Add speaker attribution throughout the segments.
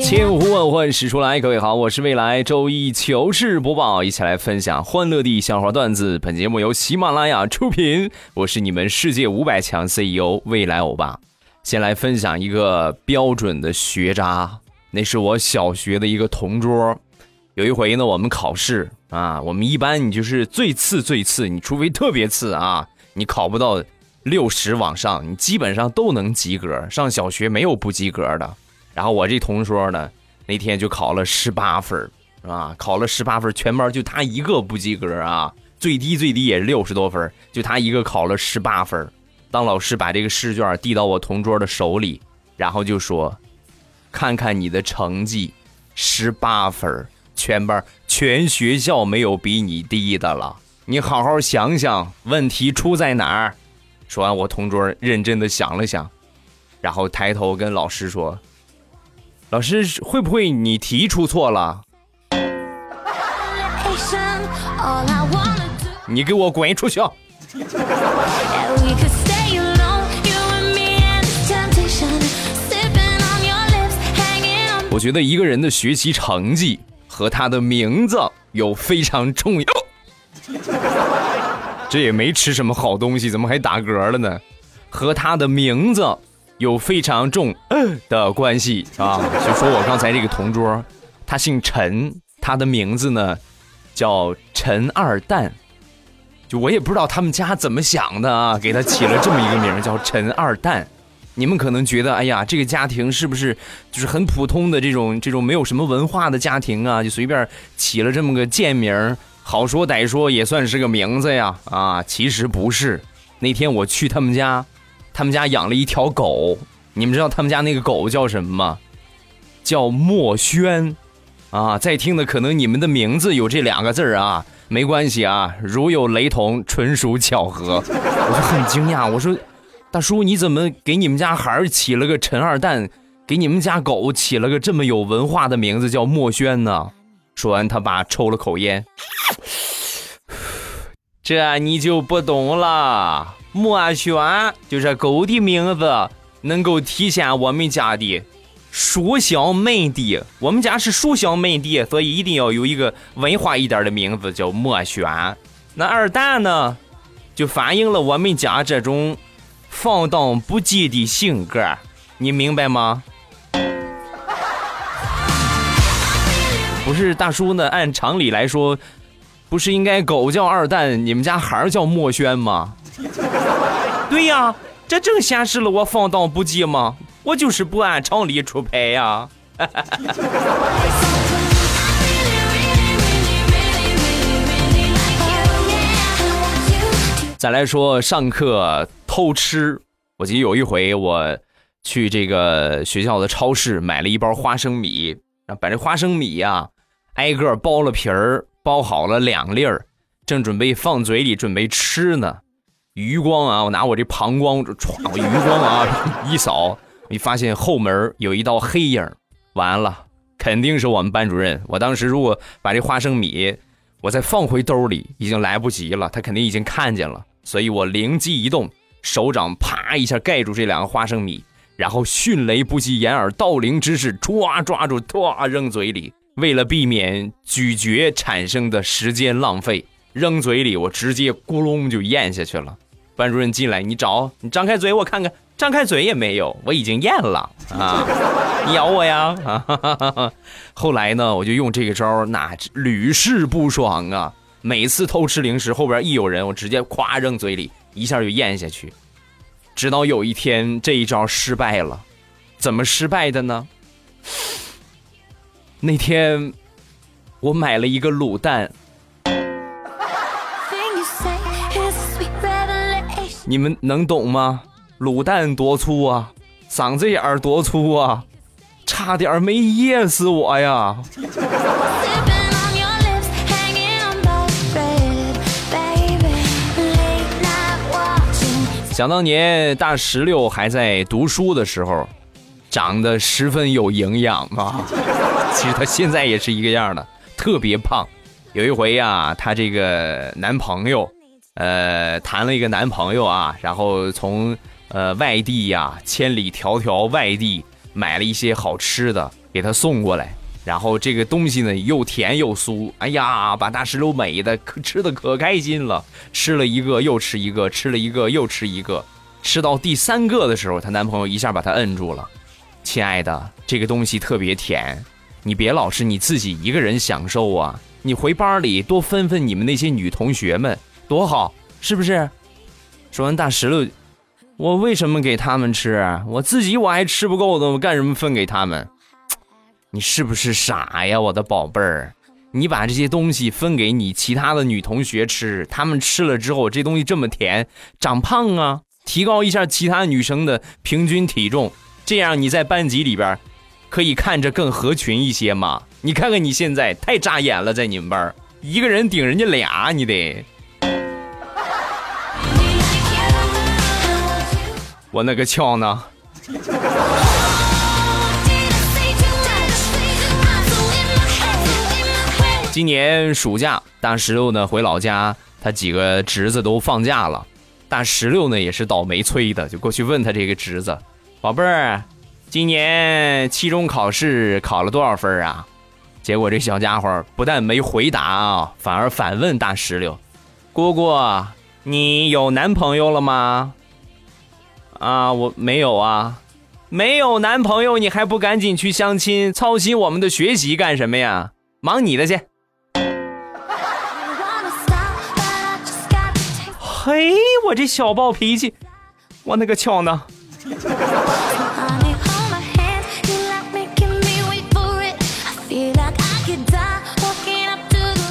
Speaker 1: 千呼万唤始出来，各位好，我是未来周一糗事播报，一起来分享欢乐的笑话段子。本节目由喜马拉雅出品，我是你们世界五百强 CEO 未来欧巴。先来分享一个标准的学渣，那是我小学的一个同桌。有一回呢，我们考试啊，我们一般你就是最次最次，你除非特别次啊，你考不到六十往上，你基本上都能及格。上小学没有不及格的。然后我这同桌呢，那天就考了十八分儿啊，考了十八分，全班就他一个不及格啊，最低最低也是六十多分，就他一个考了十八分。当老师把这个试卷递到我同桌的手里，然后就说：“看看你的成绩，十八分，全班全学校没有比你低的了。你好好想想，问题出在哪儿？”说完，我同桌认真的想了想，然后抬头跟老师说。老师会不会你题出错了？你给我滚出去！我觉得一个人的学习成绩和他的名字有非常重要。这也没吃什么好东西怎么还打嗝了呢？和他的名字有非常重的关系啊！就说我刚才这个同桌，他姓陈，他的名字呢叫陈二蛋。就我也不知道他们家怎么想的啊，给他起了这么一个名叫陈二蛋。你们可能觉得，哎呀，这个家庭是不是就是很普通的这种这种没有什么文化的家庭啊？就随便起了这么个贱名儿，好说歹说也算是个名字呀啊！其实不是。那天我去他们家，他们家养了一条狗，你们知道他们家那个狗叫什么吗？叫墨轩。啊，在听的可能你们的名字有这两个字儿啊，没关系啊，如有雷同，纯属巧合。我就很惊讶，我说。大叔，你怎么给你们家孩儿起了个陈二蛋，给你们家狗起了个这么有文化的名字叫墨轩呢？说完，他爸抽了口烟，这你就不懂了。墨轩就是狗的名字，能够体现我们家的书香门第。我们家是书香门第，所以一定要有一个文化一点的名字叫墨轩。那二蛋呢，就反映了我们家这种。放荡不羁的性格，你明白吗？不是大叔呢？按常理来说，不是应该狗叫二蛋，你们家孩儿叫墨轩吗？对呀，这正显示了我放荡不羁吗？我就是不按常理出牌呀。再来说上课偷吃，我记得有一回我去这个学校的超市买了一包花生米，把这花生米呀、挨个剥了皮儿，剥好了两粒儿，正准备放嘴里准备吃呢。余光啊，我拿我这膀胱歘，我余光啊 一扫，我一发现后门有一道黑影，完了，肯定是我们班主任。我当时如果把这花生米我再放回兜里，已经来不及了，他肯定已经看见了。所以我灵机一动，手掌啪一下盖住这两个花生米，然后迅雷不及掩耳盗铃之势，抓抓住，唰扔嘴里。为了避免咀嚼产生的时间浪费，扔嘴里我直接咕隆就咽下去了。班主任进来，你找，你张开嘴我看看，张开嘴也没有，我已经咽了啊！你咬我呀！啊！后来呢，我就用这个招，那屡试不爽啊。每次偷吃零食，后边一有人，我直接咵扔嘴里，一下就咽下去。直到有一天，这一招失败了。怎么失败的呢？那天我买了一个卤蛋，你们能懂吗？卤蛋多粗啊，嗓子眼儿多粗啊，差点没噎死我呀想当年大石榴还在读书的时候，长得十分有营养啊。其实她现在也是一个样的，特别胖。有一回呀，她这个男朋友，呃，谈了一个男朋友啊，然后从呃外地呀，千里迢迢外地买了一些好吃的给他送过来。然后这个东西呢，又甜又酥，哎呀，把大石榴美的可吃的可开心了，吃了一个又吃一个，吃了一个又吃一个，吃到第三个的时候，她男朋友一下把她摁住了，亲爱的，这个东西特别甜，你别老是你自己一个人享受啊，你回班里多分分你们那些女同学们，多好，是不是？说完大石榴，我为什么给他们吃？我自己我还吃不够的，我干什么分给他们？你是不是傻呀，我的宝贝儿？你把这些东西分给你其他的女同学吃，她们吃了之后，这东西这么甜，长胖啊，提高一下其他女生的平均体重，这样你在班级里边可以看着更合群一些嘛。你看看你现在太扎眼了，在你们班一个人顶人家俩，你得。我那个翘呢？今年暑假，大石榴呢回老家，他几个侄子都放假了。大石榴呢也是倒霉催的，就过去问他这个侄子：“宝贝儿，今年期中考试考了多少分啊？”结果这小家伙不但没回答啊，反而反问大石榴：“姑姑，你有男朋友了吗？”啊，我没有啊，没有男朋友，你还不赶紧去相亲，操心我们的学习干什么呀？忙你的去。嘿，我这小暴脾气，我那个巧呢？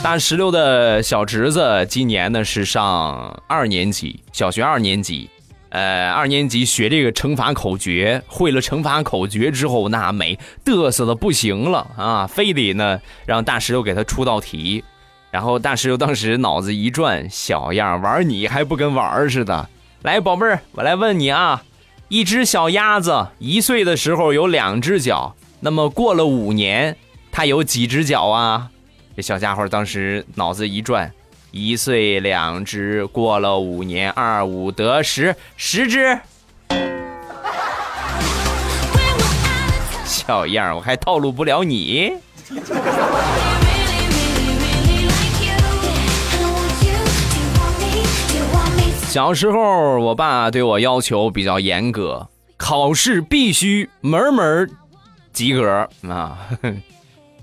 Speaker 1: 大石榴的小侄子今年呢是上二年级，小学二年级。呃，二年级学这个乘法口诀，会了乘法口诀之后，那美嘚瑟的不行了啊！非得呢让大石头给他出道题。然后大石头当时脑子一转，小样玩你还不跟玩似的？来，宝贝儿，我来问你啊，一只小鸭子一岁的时候有两只脚，那么过了五年，它有几只脚啊？这小家伙当时脑子一转，一岁两只，过了五年，二五得十，十只。小样儿，我还套路不了你。小时候，我爸对我要求比较严格，考试必须门门及格啊，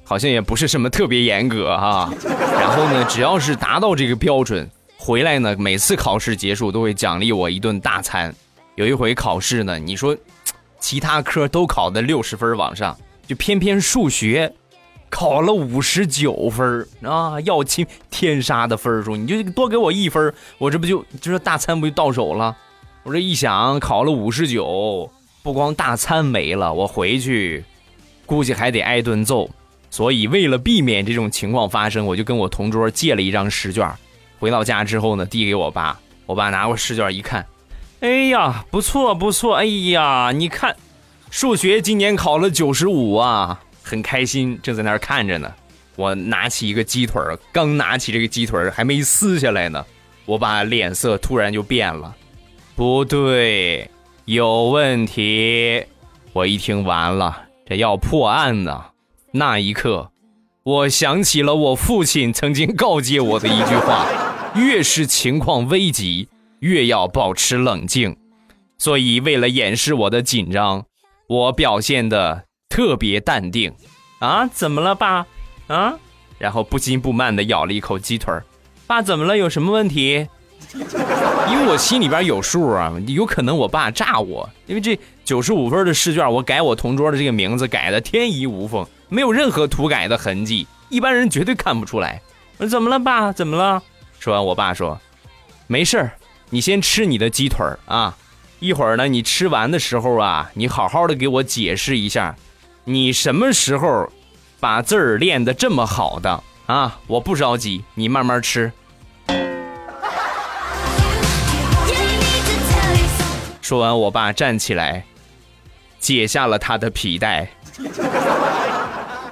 Speaker 1: 好像也不是什么特别严格哈。然后呢，只要是达到这个标准，回来呢，每次考试结束都会奖励我一顿大餐。有一回考试呢，你说其他科都考的六十分往上，就偏偏数学。考了五十九分啊，要亲天杀的分数，你就多给我一分，我这不就就是大餐不就到手了？我这一想，考了五十九，不光大餐没了，我回去估计还得挨顿揍。所以为了避免这种情况发生，我就跟我同桌借了一张试卷，回到家之后呢，递给我爸。我爸拿过试卷一看，哎呀，不错不错，哎呀，你看，数学今年考了九十五啊。很开心，正在那儿看着呢。我拿起一个鸡腿刚拿起这个鸡腿还没撕下来呢，我爸脸色突然就变了。不对，有问题！我一听完了，这要破案呢。那一刻，我想起了我父亲曾经告诫我的一句话：越是情况危急，越要保持冷静。所以，为了掩饰我的紧张，我表现的。特别淡定，啊，怎么了，爸？啊，然后不紧不慢的咬了一口鸡腿儿爸，怎么了？有什么问题？因为我心里边有数啊，有可能我爸炸我，因为这九十五分的试卷，我改我同桌的这个名字改的天衣无缝，没有任何涂改的痕迹，一般人绝对看不出来。我说怎么了，爸？怎么了？说完，我爸说，没事你先吃你的鸡腿啊，一会儿呢，你吃完的时候啊，你好好的给我解释一下。你什么时候把字儿练得这么好的啊？我不着急，你慢慢吃。说完，我爸站起来，解下了他的皮带。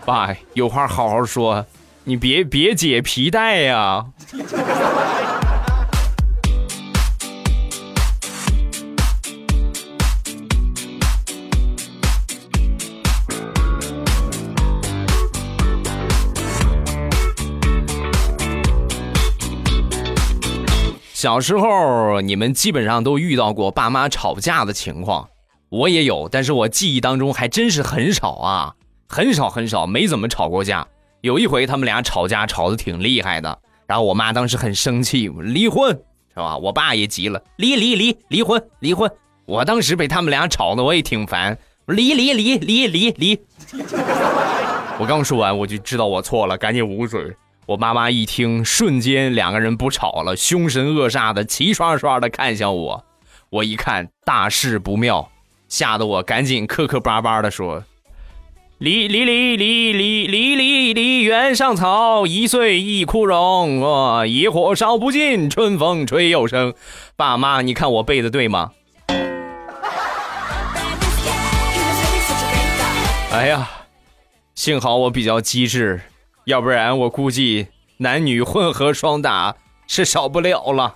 Speaker 1: 爸，有话好好说，你别别解皮带呀、小时候，你们基本上都遇到过爸妈吵架的情况，我也有，但是我记忆当中还真是很少啊，很少很少，没怎么吵过架。有一回他们俩吵架吵得挺厉害的，然后我妈当时很生气，离婚是吧？我爸也急了，离离离离婚离婚。我当时被他们俩吵得我也挺烦，离离离离离离。我刚说完我就知道我错了，赶紧捂嘴。我妈妈一听，瞬间两个人不吵了，凶神恶煞的，齐刷刷的看向我。我一看大事不妙，吓得我赶紧磕磕巴巴的说：“离离离离离离离离原上草，一岁一枯荣。哦，野火烧不尽，春风吹又生。”爸妈，你看我背的对吗？哎呀，幸好我比较机智，要不然我估计男女混合双打是少不了了。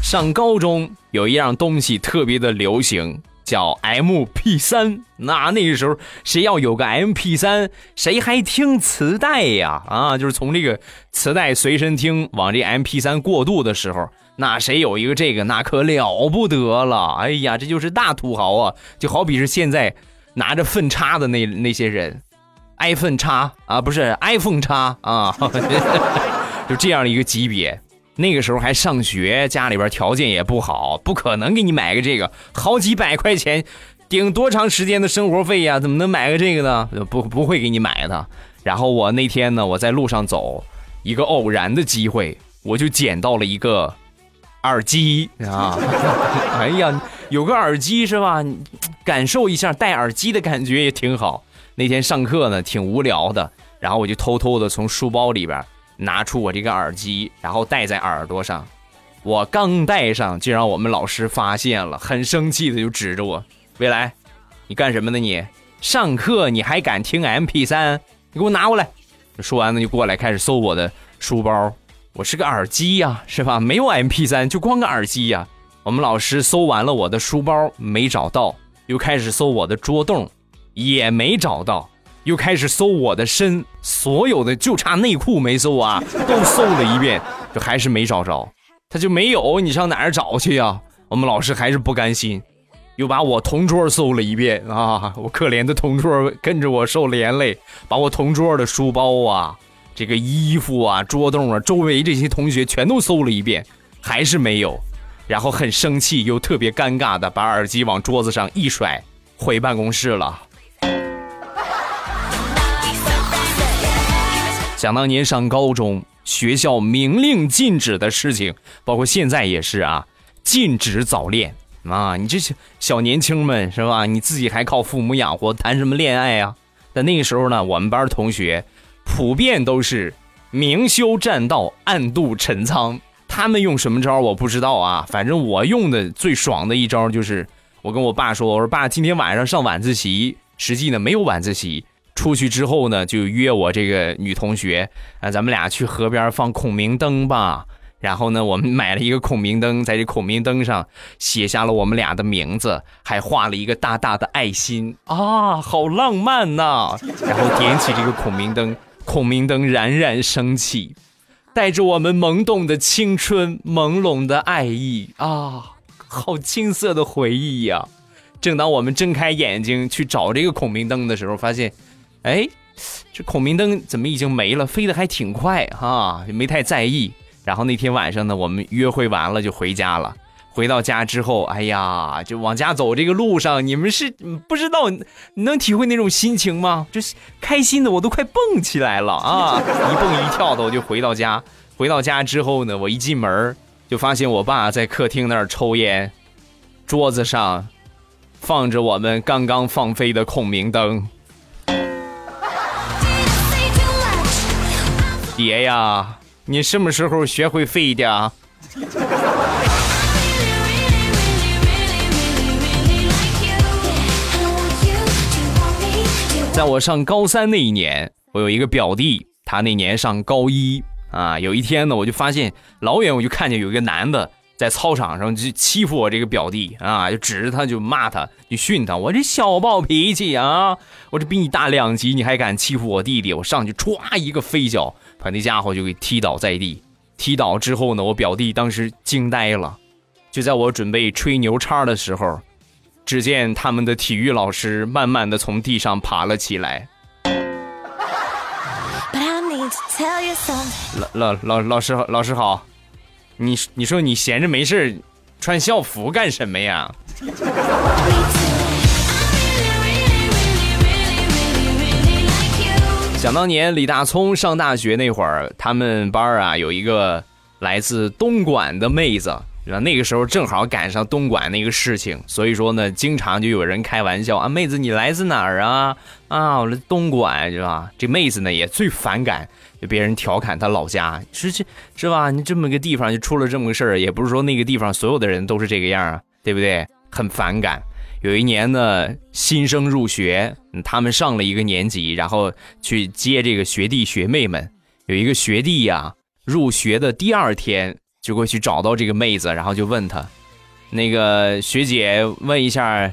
Speaker 1: 上高中有一样东西特别的流行叫 mp 三。那那个时候谁要有个 mp 三谁还听磁带呀？啊就是从这个磁带随身听往这 mp 三过渡的时候那谁有一个这个，那可了不得了。哎呀，这就是大土豪啊！就好比是现在拿着粪叉的那那些人，iPhone 叉啊，不是 iPhone 叉啊，就这样一个级别。那个时候还上学，家里边条件也不好，不可能给你买个这个，好几百块钱，顶多长时间的生活费呀？怎么能买个这个呢？不不会给你买的。然后我那天呢，我在路上走，一个偶然的机会，我就捡到了一个耳机啊！哎呀，有个耳机是吧？感受一下戴耳机的感觉也挺好。那天上课呢，挺无聊的，然后我就偷偷的从书包里边拿出我这个耳机，然后戴在耳朵上。我刚戴上，就让我们老师发现了，很生气的就指着我：“未来，你干什么呢你？上课你还敢听 MP 三？你给我拿过来！”说完呢，就过来开始搜我的书包。我是个耳机呀、是吧？没有 MP 三，就光个耳机呀、我们老师搜完了我的书包，没找到，又开始搜我的桌洞，也没找到，又开始搜我的身，所有的就差内裤没搜啊，都搜了一遍，就还是没找着。他就没有，你上哪儿找去呀？我们老师还是不甘心，又把我同桌搜了一遍啊！我可怜的同桌跟着我受连累，把我同桌的书包啊、这个衣服啊、桌洞啊，周围这些同学全都搜了一遍，还是没有。然后很生气又特别尴尬的把耳机往桌子上一甩，回办公室了。想当年上高中，学校明令禁止的事情，包括现在也是啊，禁止早恋啊！你这些小年轻们是吧？你自己还靠父母养活，谈什么恋爱啊？但那个时候呢，我们班同学普遍都是明修栈道，暗度陈仓。他们用什么招我不知道啊，反正我用的最爽的一招就是，我跟我爸说：“我说爸，今天晚上上晚自习。”实际呢没有晚自习，出去之后呢就约我这个女同学啊，咱们俩去河边放孔明灯吧。然后呢，我们买了一个孔明灯，在这孔明灯上写下了我们俩的名字，还画了一个大大的爱心啊，好浪漫呐、然后点起这个孔明灯，孔明灯冉冉升起，带着我们懵懂的青春、朦胧的爱意啊，好青涩的回忆呀、正当我们睁开眼睛去找这个孔明灯的时候，发现，哎，这孔明灯怎么已经没了？飞得还挺快哈、也没太在意。然后那天晚上呢，我们约会完了就回家了。回到家之后，哎呀，就往家走这个路上，你们是嗯不知道，你能体会那种心情吗？就是开心的我都快蹦起来了啊！一蹦一跳的我就回到家。回到家之后呢，我一进门就发现我爸在客厅那儿抽烟，桌子上放着我们刚刚放飞的孔明灯。爷呀，你什么时候学会飞的 在我上高三那一年，我有一个表弟，他那年上高一啊。有一天呢，我就发现老远我就看见有一个男的在操场上就欺负我这个表弟啊，就指着他就骂他，就训他。我这小暴脾气啊，我这比你大两级，你还敢欺负我弟弟？我上去歘一个飞脚，把那家伙就给踢倒在地。踢倒之后呢，我表弟当时惊呆了。就在我准备吹牛叉的时候。只见他们的体育老师慢慢的从地上爬了起来。老老老老师老师好，你你说你闲着没事穿校服干什么呀？想当年李大聪上大学那会儿，他们班啊有一个来自东莞的妹子。那个时候正好赶上东莞那个事情，所以说呢，经常就有人开玩笑啊，妹子你来自哪儿啊？啊，我东莞是吧？这妹子呢也最反感就别人调侃她老家，是这是吧？你这么个地方就出了这么个事儿，也不是说那个地方所有的人都是这个样啊，对不对？很反感。有一年呢，新生入学，他们上了一个年级，然后去接这个学弟学妹们。有一个学弟呀，入学的第二天。就过去找到这个妹子，然后就问她：“那个学姐，问一下，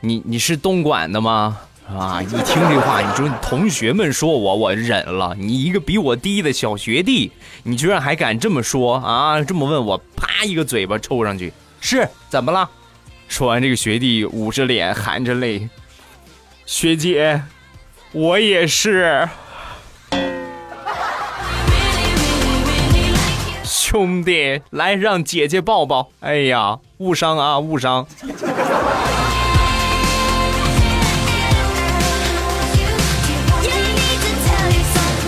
Speaker 1: 你你是东莞的吗？啊！一听这话，你说同学们说我，我忍了。你一个比我低的小学弟，你居然还敢这么说啊？这么问我，啪一个嘴巴抽上去。是怎么了？说完，这个学弟捂着脸，含着泪：“学姐，我也是。”兄弟，来让姐姐抱抱！哎呀，误伤啊，误伤！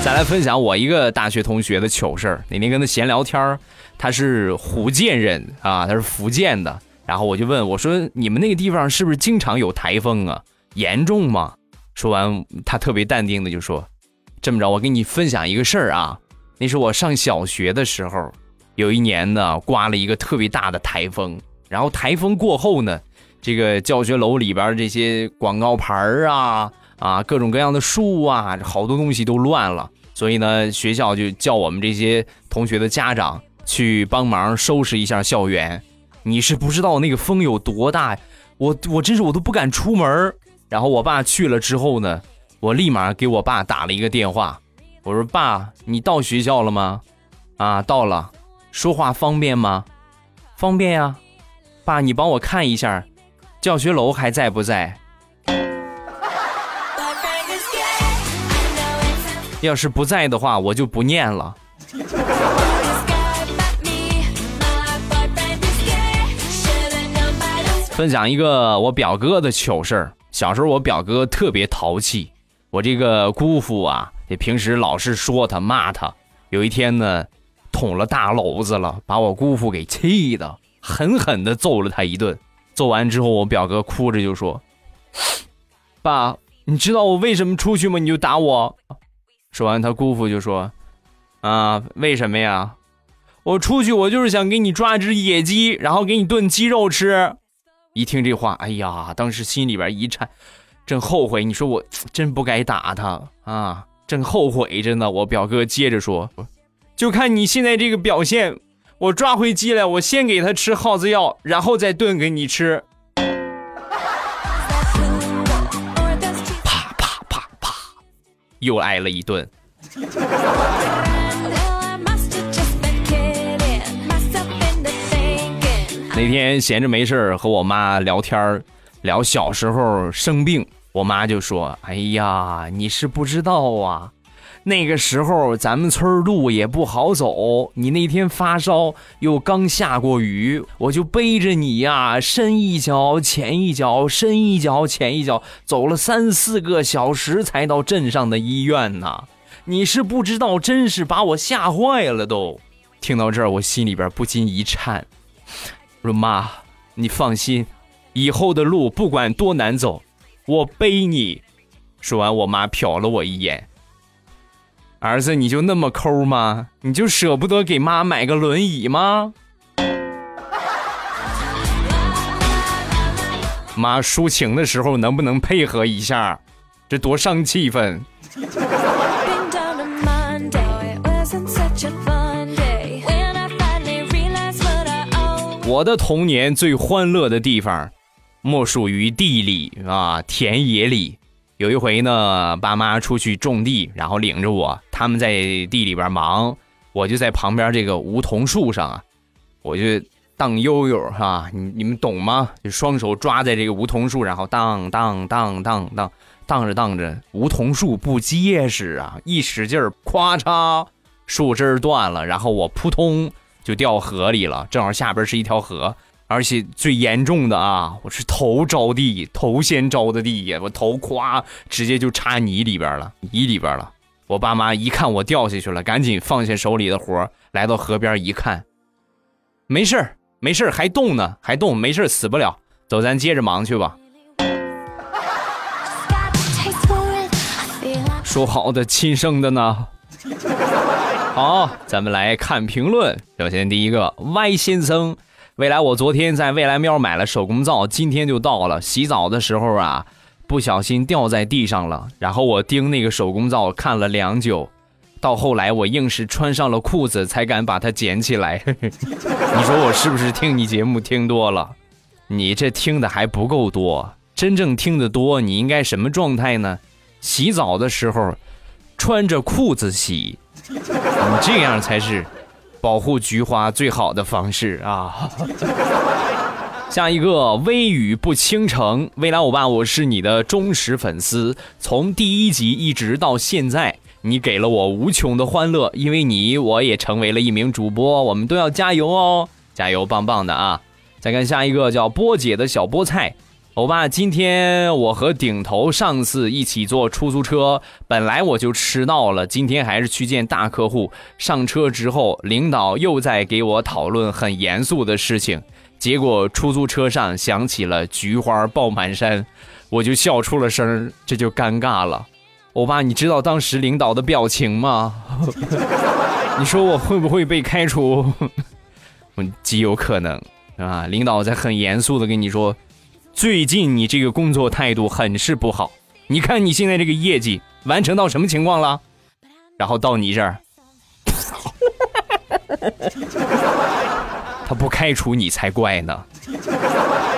Speaker 1: 再来分享我一个大学同学的糗事儿。那天跟他闲聊天儿他是福建人啊，他是福建的。然后我就问我说：“你们那个地方是不是经常有台风啊？严重吗？”说完，他特别淡定的就说：“这么着，我给你分享一个事儿啊，那是我上小学的时候。”有一年呢，刮了一个特别大的台风，然后台风过后呢，这个教学楼里边这些广告牌啊啊，各种各样的树啊，好多东西都乱了，所以呢，学校就叫我们这些同学的家长去帮忙收拾一下校园。你是不知道那个风有多大，我我真是我都不敢出门。然后我爸去了之后呢，我立马给我爸打了一个电话，我说爸，你到学校了吗？啊，到了。说话方便吗？方便呀，爸，你帮我看一下，教学楼还在不在？要是不在的话，我就不念了。分享一个我表哥的糗事儿。小时候我表哥特别淘气，我这个姑父啊，也平时老是说他骂他。有一天呢。捅了大篓子了，把我姑父给气的，狠狠的揍了他一顿。揍完之后，我表哥哭着就说：“爸，你知道我为什么出去吗？你就打我。”说完，他姑父就说：“啊，为什么呀？我出去，我就是想给你抓只野鸡，然后给你炖鸡肉吃。”一听这话，哎呀，当时心里边一颤，真后悔。你说我真不该打他啊，真后悔着呢。我表哥接着说。就看你现在这个表现，我抓回鸡来，我先给他吃耗子药，然后再炖给你吃。啪啪啪啪，又挨了一顿。那天闲着没事和我妈聊天聊小时候生病，我妈就说：“哎呀，你是不知道啊。”那个时候咱们村路也不好走，你那天发烧又刚下过雨，我就背着你呀，深一脚浅一脚，深一脚浅一脚，走了三四个小时才到镇上的医院呢。你是不知道，真是把我吓坏了都。听到这儿，我心里边不禁一颤。我说妈，你放心，以后的路不管多难走，我背你。说完，我妈瞟了我一眼。儿子，你就那么抠吗？你就舍不得给妈买个轮椅吗？妈抒情的时候能不能配合一下？这多伤气氛。我的童年最欢乐的地方，莫属于地里啊，田野里。有一回呢，爸妈出去种地，然后领着我，他们在地里边忙，我就在旁边这个梧桐树上啊，我就荡悠悠哈、你你们懂吗？就双手抓在这个梧桐树，然后荡荡荡荡荡荡着荡着，梧桐树不结实啊，一使劲儿，咵嚓，树枝断了，然后我扑通就掉河里了，正好下边是一条河，而且最严重的啊，我是头着地，头先着的地呀，我头咵直接就插泥里边了，泥里边了。我爸妈一看我掉下去了，赶紧放下手里的活儿来到河边一看，没事儿，没事儿，还动呢，还动，没事儿，死不了。走，咱接着忙去吧。说好的亲生的呢？好，咱们来看评论。首先第一个歪先生，未来我昨天在未来喵买了手工皂，今天就到了。洗澡的时候啊，不小心掉在地上了，然后我盯那个手工皂看了良久，到后来我硬是穿上了裤子才敢把它捡起来。你说我是不是听你节目听多了？你这听的还不够多，真正听得多，你应该什么状态呢？洗澡的时候穿着裤子洗，你这样才是保护菊花最好的方式啊！下一个微雨不倾城，未来欧巴，我是你的忠实粉丝，从第一集一直到现在，你给了我无穷的欢乐，因为你，我也成为了一名主播，我们都要加油哦，加油，棒棒的啊！再看下一个叫波姐的小菠菜，欧巴，今天我和顶头上司一起坐出租车，本来我就迟到了，今天还是去见大客户。上车之后，领导又在给我讨论很严肃的事情，结果出租车上响起了菊花爆满山，我就笑出了声，这就尴尬了。欧巴，你知道当时领导的表情吗？你说我会不会被开除？我极有可能啊！领导在很严肃的跟你说，最近你这个工作态度很是不好。你看你现在这个业绩完成到什么情况了？然后到你这儿，他不开除你才怪呢。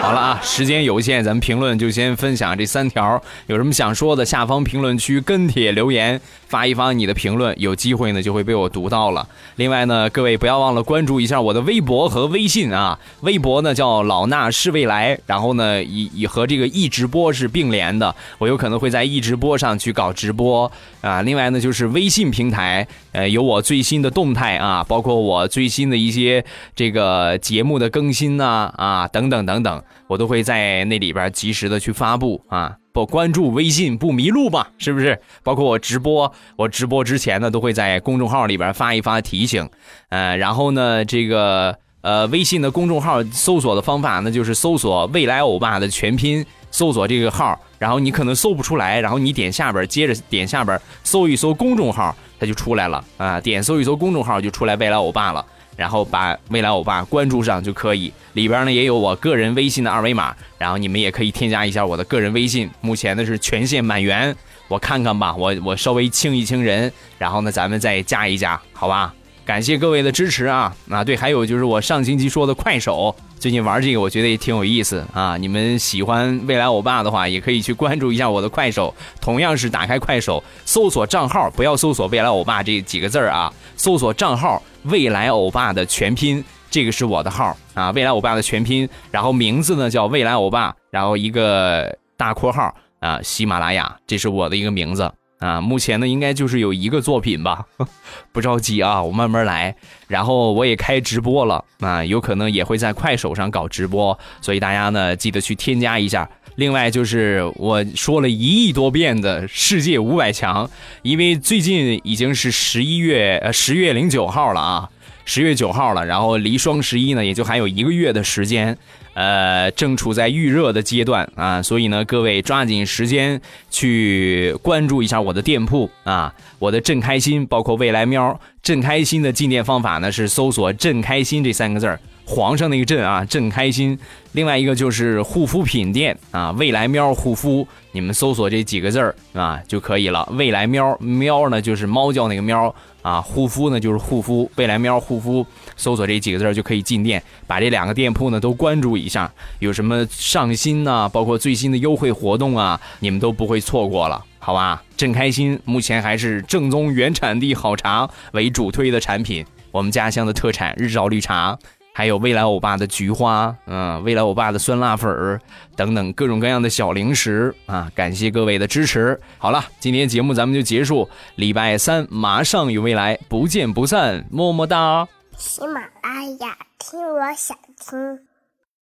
Speaker 1: 好了啊，时间有限，咱们评论就先分享这三条。有什么想说的，下方评论区跟帖留言，发一发你的评论，有机会呢就会被我读到了。另外呢，各位不要忘了关注一下我的微博和微信啊。微博呢叫老衲是未来，然后呢以以和这个易直播是并联的，我有可能会在易直播上去搞直播啊。另外呢就是微信平台，呃有我最新的动态啊，包括我最新的一些这个节目的更新呐啊等等等等。我都会在那里边及时的去发布啊，不关注微信不迷路吧？是不是？包括我直播，我直播之前呢，都会在公众号里边发一发提醒，呃，然后呢，这个呃微信的公众号搜索的方法呢，就是搜索“未来欧巴”的全拼，搜索这个号，然后你可能搜不出来，然后你点下边，接着点下边搜一搜公众号，它就出来了啊，点搜一搜公众号就出来“未来欧巴”了。然后把未来欧巴关注上就可以，里边呢也有我个人微信的二维码，然后你们也可以添加一下我的个人微信。目前呢是权限满员，我看看吧，我我稍微清一清人，然后呢咱们再加一加，好吧？感谢各位的支持啊！啊，对，还有就是我上星期说的快手，最近玩这个我觉得也挺有意思啊。你们喜欢未来欧巴的话，也可以去关注一下我的快手，同样是打开快手搜索账号，不要搜索未来欧巴这几个字儿啊，搜索账号未来欧巴的全拼，这个是我的号啊，未来欧巴的全拼，然后名字呢叫未来欧巴，然后一个大括号啊，喜马拉雅，这是我的一个名字。啊，目前呢应该就是有一个作品吧，不着急啊，我慢慢来。然后我也开直播了啊，有可能也会在快手上搞直播，所以大家呢记得去添加一下。另外就是我说了一亿多遍的世界五百强，因为最近已经是十一月呃十月零九号了啊，十月九号了，然后离双十一呢也就还有一个月的时间呃，正处在预热的阶段啊，所以呢，各位抓紧时间去关注一下我的店铺啊，我的朕开心，包括未来喵，朕开心的进店方法呢是搜索“朕开心”这三个字儿，皇上那个朕啊，朕开心。另外一个就是护肤品店啊，未来喵护肤，你们搜索这几个字儿啊就可以了。未来喵喵呢就是猫叫那个喵啊，护肤呢就是护肤，未来喵护肤，搜索这几个字就可以进店，把这两个店铺呢都关注一下，有什么上新呐、包括最新的优惠活动啊，你们都不会错过了。好吧，正开心，目前还是正宗原产地好茶为主推的产品，我们家乡的特产日照绿茶。还有未来欧巴的菊花，嗯，未来欧巴的酸辣粉儿等等各种各样的小零食啊！感谢各位的支持。好了，今天节目咱们就结束，礼拜三马上与未来不见不散，么么哒。
Speaker 2: 喜马拉雅，听我想听。